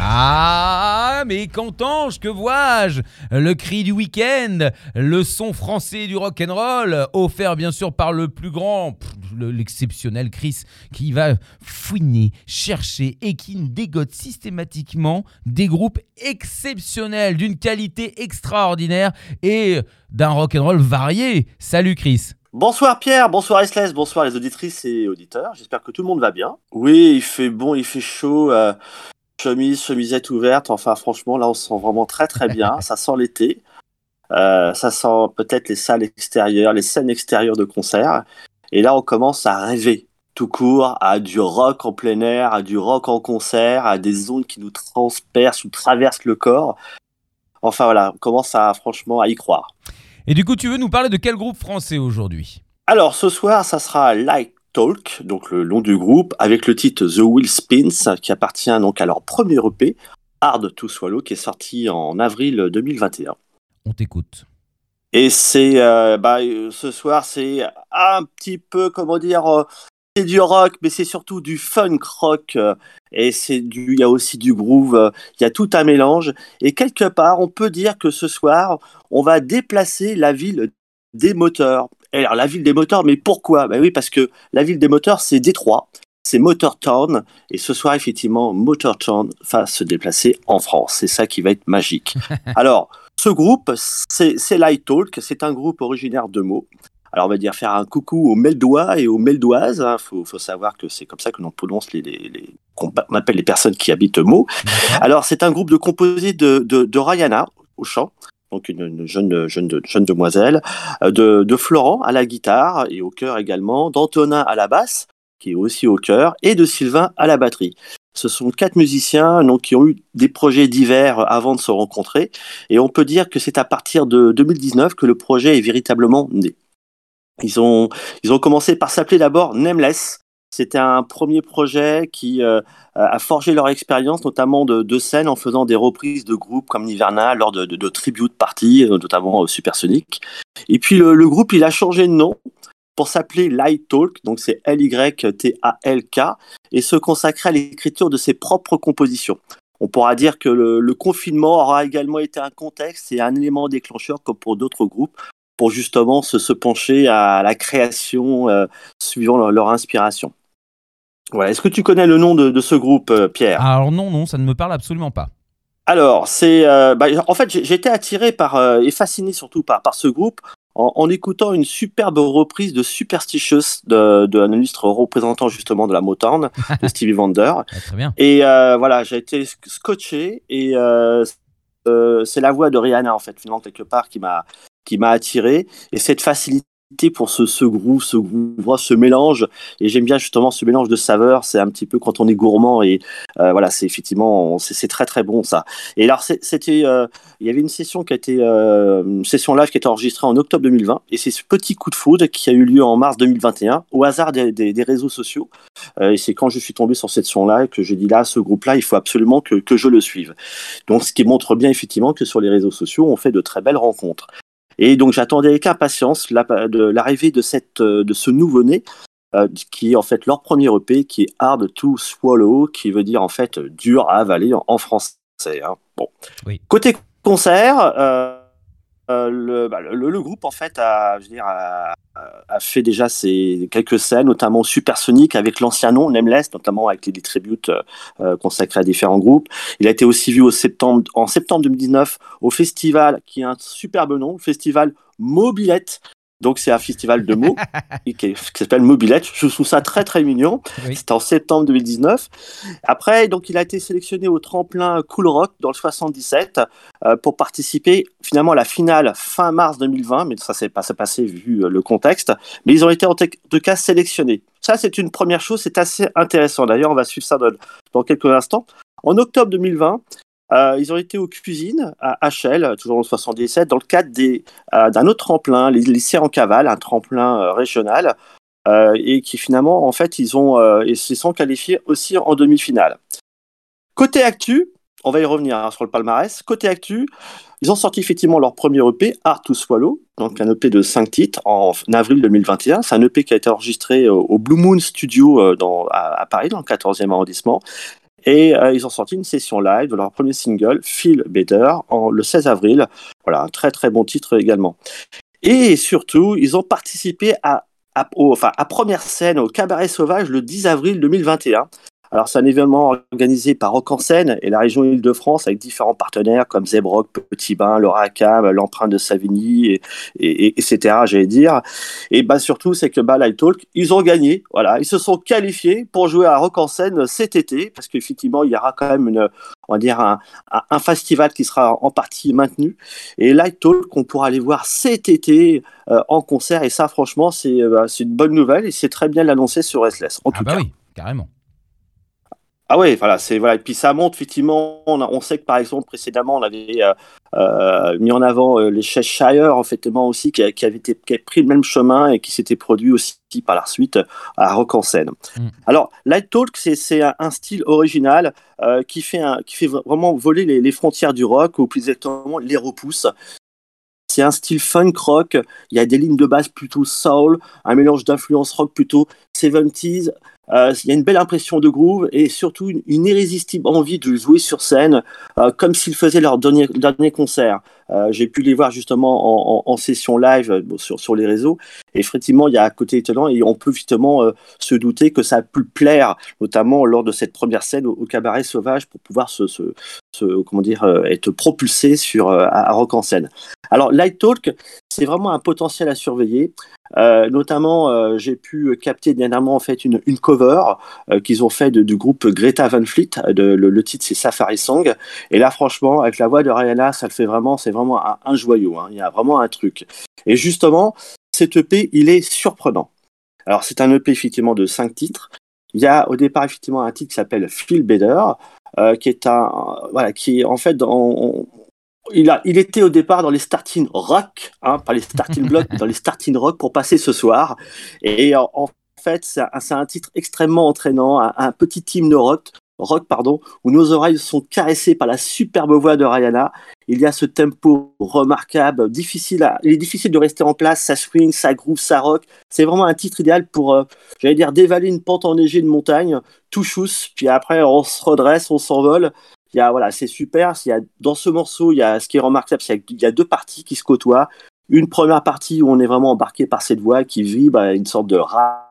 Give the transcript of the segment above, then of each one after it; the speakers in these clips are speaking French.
Ah, mais qu'entends-je, que vois-je? Le cri du week-end, le son français du rock'n'roll, offert bien sûr par le plus grand, l'exceptionnel Chris, qui va fouiner, chercher et qui dégote systématiquement des groupes exceptionnels, d'une qualité extraordinaire et d'un rock'n'roll varié. Salut Chris Bonsoir Pierre, bonsoir Restless, bonsoir les auditrices et auditeurs. J'espère que tout le monde va bien. Oui, il fait bon, il fait chaud. euh, chemise, chemisette ouverte. Enfin, franchement, là, on se sent vraiment très très bien. ça sent l'été. Euh, ça sent peut-être les salles extérieures, les scènes extérieures de concert. Et là, on commence à rêver tout court à du rock en plein air, à du rock en concert, à des ondes qui nous transpercent ou traversent le corps. Enfin voilà, on commence à franchement à y croire. Et du coup, tu veux nous parler de quel groupe français aujourd'hui? Alors ce soir, ça sera Light Talk, donc le nom du groupe, avec le titre The Wheel Spins, qui appartient donc à leur premier EP, Hard to Swallow, qui est sorti en avril 2021. On t'écoute. Et c'est, euh, bah, euh, ce soir, c'est un petit peu, comment dire, euh, c'est du rock, mais c'est surtout du funk rock. euh, et c'est du, il y a aussi du groove. Il y a tout un mélange. Et quelque part, on peut dire que ce soir, on va déplacer la ville des moteurs. Et alors, la ville des moteurs, mais pourquoi? Ben oui, parce que la ville des moteurs, c'est Détroit. C'est Motortown. Et ce soir, effectivement, Motortown va se déplacer en France. C'est ça qui va être magique. alors, ce groupe, c'est Light Talk. C'est un groupe originaire de Meaux. Alors, on va dire faire un coucou aux Meldois et aux Meldoises. Il faut, faut savoir que c'est comme ça que l'on prononce les, les, les- qu'on appelle les personnes qui habitent Meaux. Alors, c'est un groupe de composé de, de, de Rayana au chant, donc une, une jeune, jeune, jeune demoiselle, euh, de, de Florent à la guitare et au chœur également, d'Antonin à la basse, qui est aussi au chœur, et de Sylvain à la batterie. Ce sont quatre musiciens donc, qui ont eu des projets divers avant de se rencontrer, et on peut dire que c'est à partir de 2019 que le projet est véritablement né. Ils ont, ils ont commencé par s'appeler d'abord Nameless. C'était un premier projet qui euh, a forgé leur expérience, notamment de, de scène, en faisant des reprises de groupes comme Nirvana lors de, de, de tribute parties, euh, notamment euh, Supersonic. Et puis le, groupe, il a changé de nom pour s'appeler Light Talk, donc c'est L-Y-T-A-L-K, et se consacrer à l'écriture de ses propres compositions. On pourra dire que le, confinement aura également été un contexte et un élément déclencheur comme pour d'autres groupes pour justement se, pencher à la création suivant leur inspiration. Est-ce que tu connais le nom de, de ce groupe, euh, Pierre? Alors non, non, ça ne me parle absolument pas. Alors, c'est, euh, bah, en fait, été attiré par euh, et fasciné surtout par, par ce groupe en, en écoutant une superbe reprise de Superstitious de, de un illustre représentant justement de la Motown de Stevie Wonder. Ah, très bien. Et euh, voilà, j'ai été sc- scotché et c'est la voix de Rihanna en fait, finalement quelque part qui m'a qui m'a attiré et cette facilité pour ce, ce groove, ce ce mélange. Et j'aime bien justement ce mélange de saveurs. C'est un petit peu quand on est gourmand et euh, voilà, c'est effectivement, c'est très très bon ça. Et alors c'était, euh, il y avait une session qui a été, euh, une session live qui a été enregistrée en octobre 2020 et c'est ce petit coup de foudre qui a eu lieu en mars 2021 au hasard des, des- réseaux sociaux. Et c'est quand je suis tombé sur cette session-là que j'ai dit là, ce groupe-là, il faut absolument que, que je le suive. Donc, ce qui montre bien effectivement que sur les réseaux sociaux, on fait de très belles rencontres. Et donc, j'attendais avec impatience l'arrivée de, cette, euh, de ce nouveau-né, euh, qui est en fait leur premier EP, qui est Hard to Swallow, qui veut dire en fait dur à avaler en, en français. hein. Bon. Oui. Côté concert, euh, euh, le, bah, le, le groupe en fait a, je veux dire, a, a fait déjà ses quelques scènes, notamment Supersonic avec l'ancien nom Nameless, notamment avec les, les tributes euh, euh, consacrés à différents groupes. Il a été aussi vu au septembre, en septembre 2019 au festival qui a un superbe nom, le festival Mobilette. Donc c'est un festival de mots qui, qui s'appelle Mobilette. Je trouve ça très très mignon. Oui. C'était en septembre 2019. Après, donc il a été sélectionné au tremplin Cool Rock dans le 77 euh, pour participer finalement à la finale fin mars 2020, mais ça s'est pas passé vu euh, le contexte. Mais ils ont été en tout cas sélectionnés. Ça, c'est une première chose, c'est assez intéressant. D'ailleurs, on va suivre ça dans, dans quelques instants. En octobre 2020, euh, ils ont été aux cuisines à HL, toujours en 77, dans le cadre euh, d'un autre tremplin, les lycées en cavale, un tremplin euh, régional, et qui finalement, en fait, ils ont, ils se sont qualifiés aussi en demi-finale. Côté actu, on va y revenir hein, sur le palmarès. Côté actu, ils ont sorti effectivement leur premier EP, Art to Swallow, donc un EP de 5 titres en avril 2021. C'est un EP qui a été enregistré au, Blue Moon Studio à, à Paris, dans le 14e arrondissement. Et euh, ils ont sorti une session live de leur premier single, Feel Better, en, le 16 avril. Voilà, un très très bon titre également. Et surtout, ils ont participé à, à, au- enfin, à première scène au Cabaret Sauvage le 10 avril 2021. Alors, c'est un événement organisé par Rock en Seine et la région Île-de-France avec différents partenaires comme Zebrock, Petit Bain, le Racam, l'empreinte de Savigny, et, et- et- etc. J'allais dire. Et bah, surtout, c'est que bah, Light Talk, ils ont gagné. Voilà, ils se sont qualifiés pour jouer à Rock en Seine cet été parce qu'effectivement, il y aura quand même une, on va dire un, un- festival qui sera en partie maintenu. Et Light Talk, on pourra aller voir cet été euh, en concert. Et ça, franchement, c'est euh, c'est une bonne nouvelle et c'est très bien l'annoncer sur Restless. En Ah tout bah cas. oui, carrément. Ah ouais, voilà, c'est voilà. Et puis ça montre effectivement. On, a- on sait que par exemple précédemment, on avait euh, euh, mis en avant euh, les Cheshire, effectivement aussi, qui, qui avaient été qui avaient pris le même chemin et qui s'était produit aussi par la suite à Rock en scène. Mm. Alors, Light Talk, c'est c'est un, un style original qui fait un, qui fait vraiment voler les, les frontières du rock, ou plus exactement les repousse. C'est un style funk rock. Il y a des lignes de basse plutôt soul, un mélange d'influences rock plutôt 70s. Euh, il y a une belle impression de groove et surtout une, irrésistible envie de jouer sur scène euh, comme s'ils faisaient leur dernier, dernier concert. Euh, J'ai pu les voir justement en, session live sur, sur les réseaux. Et effectivement, il y a un côté étonnant et on peut justement se douter que ça a pu plaire, notamment lors de cette première scène au, cabaret sauvage pour pouvoir se, se, comment dire, être propulsé sur, à, à Rock en scène. Alors, Light Talk, c'est vraiment un potentiel à surveiller. Euh, notamment, euh, j'ai pu capter dernièrement en fait une, cover euh, qu'ils ont fait du groupe Greta Van Fleet. Le, titre c'est Safari Song. Et là, franchement, avec la voix de Rihanna, ça le fait vraiment. C'est vraiment un, joyau. Hein. Il y a vraiment un truc. Et justement, cet EP, il est surprenant. Alors, c'est un EP effectivement de cinq titres. Il y a au départ effectivement un titre qui s'appelle Feel Better, qui est un voilà, qui en fait dans, il, a, il était au départ dans les starting rock, hein, pas les starting blocks, mais dans les starting rock pour passer ce soir. Et en, en fait, c'est un, un, titre extrêmement entraînant, un, un petit team de rock, rock pardon, où nos oreilles sont caressées par la superbe voix de Rihanna. Il y a ce tempo remarquable, difficile à, il est difficile de rester en place, ça swing, ça groove, ça rock. C'est vraiment un titre idéal pour, euh, j'allais dire, dévaler une pente enneigée de montagne, tout chousse, puis après on se redresse, on s'envole. Il y a, voilà, c'est super. Il y a, dans ce morceau, il y a, ce qui est remarquable, c'est qu'il y a deux parties qui se côtoient. Une première partie où on est vraiment embarqué par cette voix qui vibre, une sorte de rap,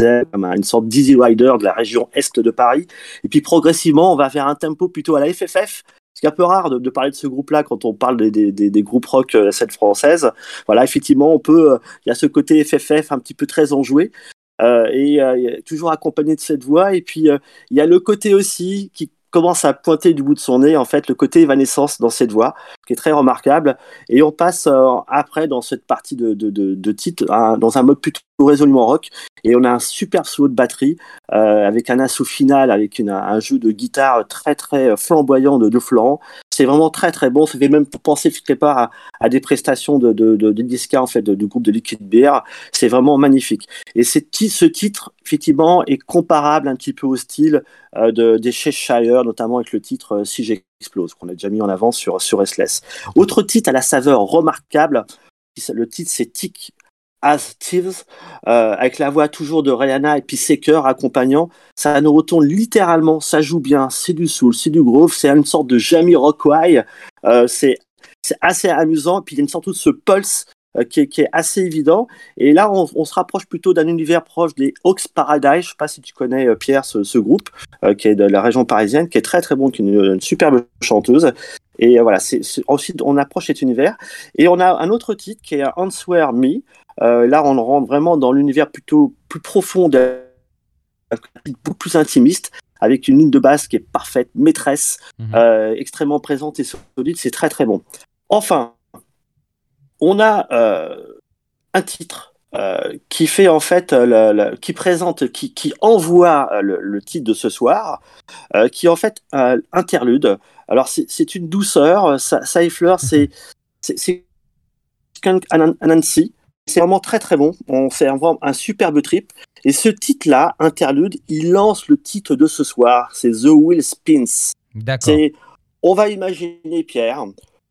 une sorte d'Easy Rider de la région est de Paris. Et puis progressivement, on va vers un tempo plutôt à la FFF. C'est un peu rare de, parler de ce groupe-là quand on parle des, des groupes rock euh, scène française. Voilà, effectivement, on peut. euh, Il y a ce côté FFF un petit peu très enjoué. Euh, et euh, toujours accompagné de cette voix. Et puis, euh, il y a le côté aussi qui commence à pointer du bout de son nez, en fait, le côté évanescence dans cette voix, qui est très remarquable. Et on passe euh, après dans cette partie de, de, de, titre, hein, dans un mode plutôt résolument rock. Et on a un super solo de batterie, euh, avec un assaut final, avec un jeu de guitare très, très flamboyant de, de Florent. C'est vraiment très, très bon. Ça fait même penser quelque part à, à des prestations de, de, de, de Disca, en fait, du groupe de Liquid Beer. C'est vraiment magnifique. Et ce titre, effectivement, est comparable un petit peu au style euh, de, des Cheshire, notamment avec le titre Si j'explose, qu'on a déjà mis en avant sur, sur SLS. Autre titre à la saveur remarquable, le titre c'est Tick As Thieves, euh, avec la voix toujours de Rihanna et puis ses chœurs accompagnants. Ça nous retourne littéralement, ça joue bien, c'est du soul, c'est du groove, c'est une sorte de Jamie Rockway. Euh, c'est assez amusant, puis il y a une sorte de ce pulse qui, est, qui, est, assez évident. Et là, on, on se rapproche plutôt d'un univers proche des Hawks Paradise. Je ne sais pas si tu connais, Pierre, ce, ce groupe, euh, qui est de la région parisienne, qui est très très bon, qui est une, une superbe chanteuse. Et euh, voilà, c'est ensuite on approche cet univers. Et on a un autre titre qui est Answer Me. Euh, là, on rentre vraiment dans l'univers plutôt plus profond, beaucoup plus intimiste, avec une ligne de basse qui est parfaite, maîtresse, euh, extrêmement présente et solide. C'est très très bon. Enfin, on a euh, un titre euh, qui fait en fait, le, le, qui présente, qui, qui envoie euh, le, le, titre de ce soir, euh, qui est en fait interlude. Alors c'est une douceur, ça, ça effleure, c'est c'est Nancy. C'est vraiment très très bon. On fait un, un superbe trip. Et ce titre-là, Interlude, il lance le titre de ce soir, c'est The Wheel Spins. D'accord. C'est, on va imaginer, Pierre,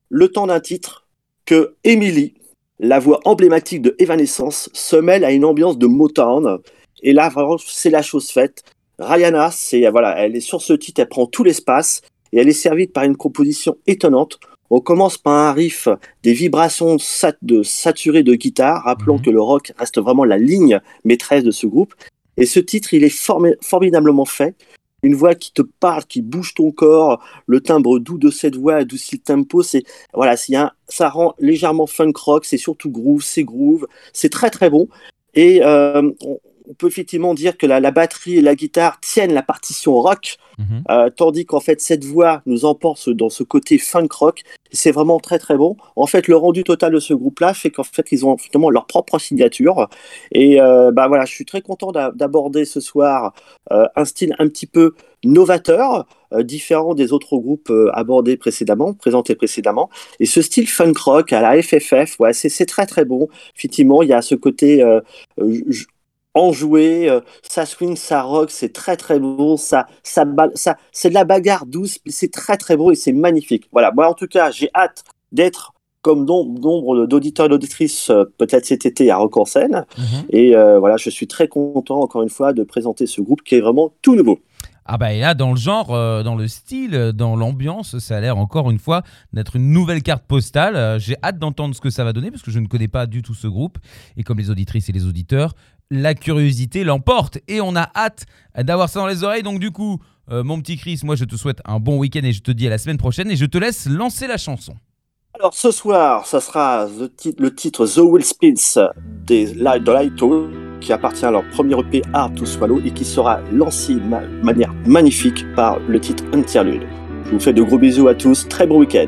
le temps d'un titre, que Emily, la voix emblématique de Evanescence, se mêle à une ambiance de Motown. Et là, vraiment, c'est la chose faite. Rihanna, c'est, voilà, elle est sur ce titre, elle prend tout l'espace et elle est servie par une composition étonnante. On commence par un riff, des vibrations sat- de saturées de guitare, rappelons Mhm. que le rock reste vraiment la ligne maîtresse de ce groupe. Et ce titre, il est formi- formidablement fait. Une voix qui te parle, qui bouge ton corps, le timbre doux de cette voix adoucit le tempo. C'est voilà, c'est un- ça rend légèrement funk rock. C'est surtout groove, c'est groove, c'est très très bon. Et euh, on, on peut effectivement dire que la, la batterie et la guitare tiennent la partition rock, Mhm. euh, tandis qu'en fait cette voix nous emporte dans ce côté funk rock. C'est vraiment très très bon. En fait, le rendu total de ce groupe-là fait qu'en fait ils ont finalement leur propre signature. Et euh, bah voilà, je suis très content d'a- d'aborder ce soir euh, un style un petit peu novateur, différent des autres groupes abordés précédemment, présentés précédemment. Et ce style funk rock à la FFF, ouais, c'est très très bon. Effectivement, il y a ce côté enjoué, euh, ça swing, ça rock, c'est très très bon, ça, ça, ça, c'est de la bagarre douce, c'est très très beau et c'est magnifique. Voilà, moi en tout cas, j'ai hâte d'être comme nom- nombre d'auditeurs et d'auditrices euh, peut-être cet été à Rock en scène. Mhm. Et euh, voilà, je suis très content encore une fois de présenter ce groupe qui est vraiment tout nouveau. Ah bah là, dans le genre, euh, dans le style, euh, dans l'ambiance, ça a l'air encore une fois d'être une nouvelle carte postale. Euh, J'ai hâte d'entendre ce que ça va donner parce que je ne connais pas du tout ce groupe. Et comme les auditrices et les auditeurs, la curiosité l'emporte. Et on a hâte d'avoir ça dans les oreilles. Donc du coup, mon petit Chris, moi je te souhaite un bon week-end et je te dis à la semaine prochaine. Et je te laisse lancer la chanson. Alors ce soir, ça sera le titre The Will Spins des Light de Lighto, qui appartient à leur premier EP Hard to Swallow et qui sera lancé de ma- manière magnifique par le titre Interlude. Je vous fais de gros bisous à tous, très bon week-end.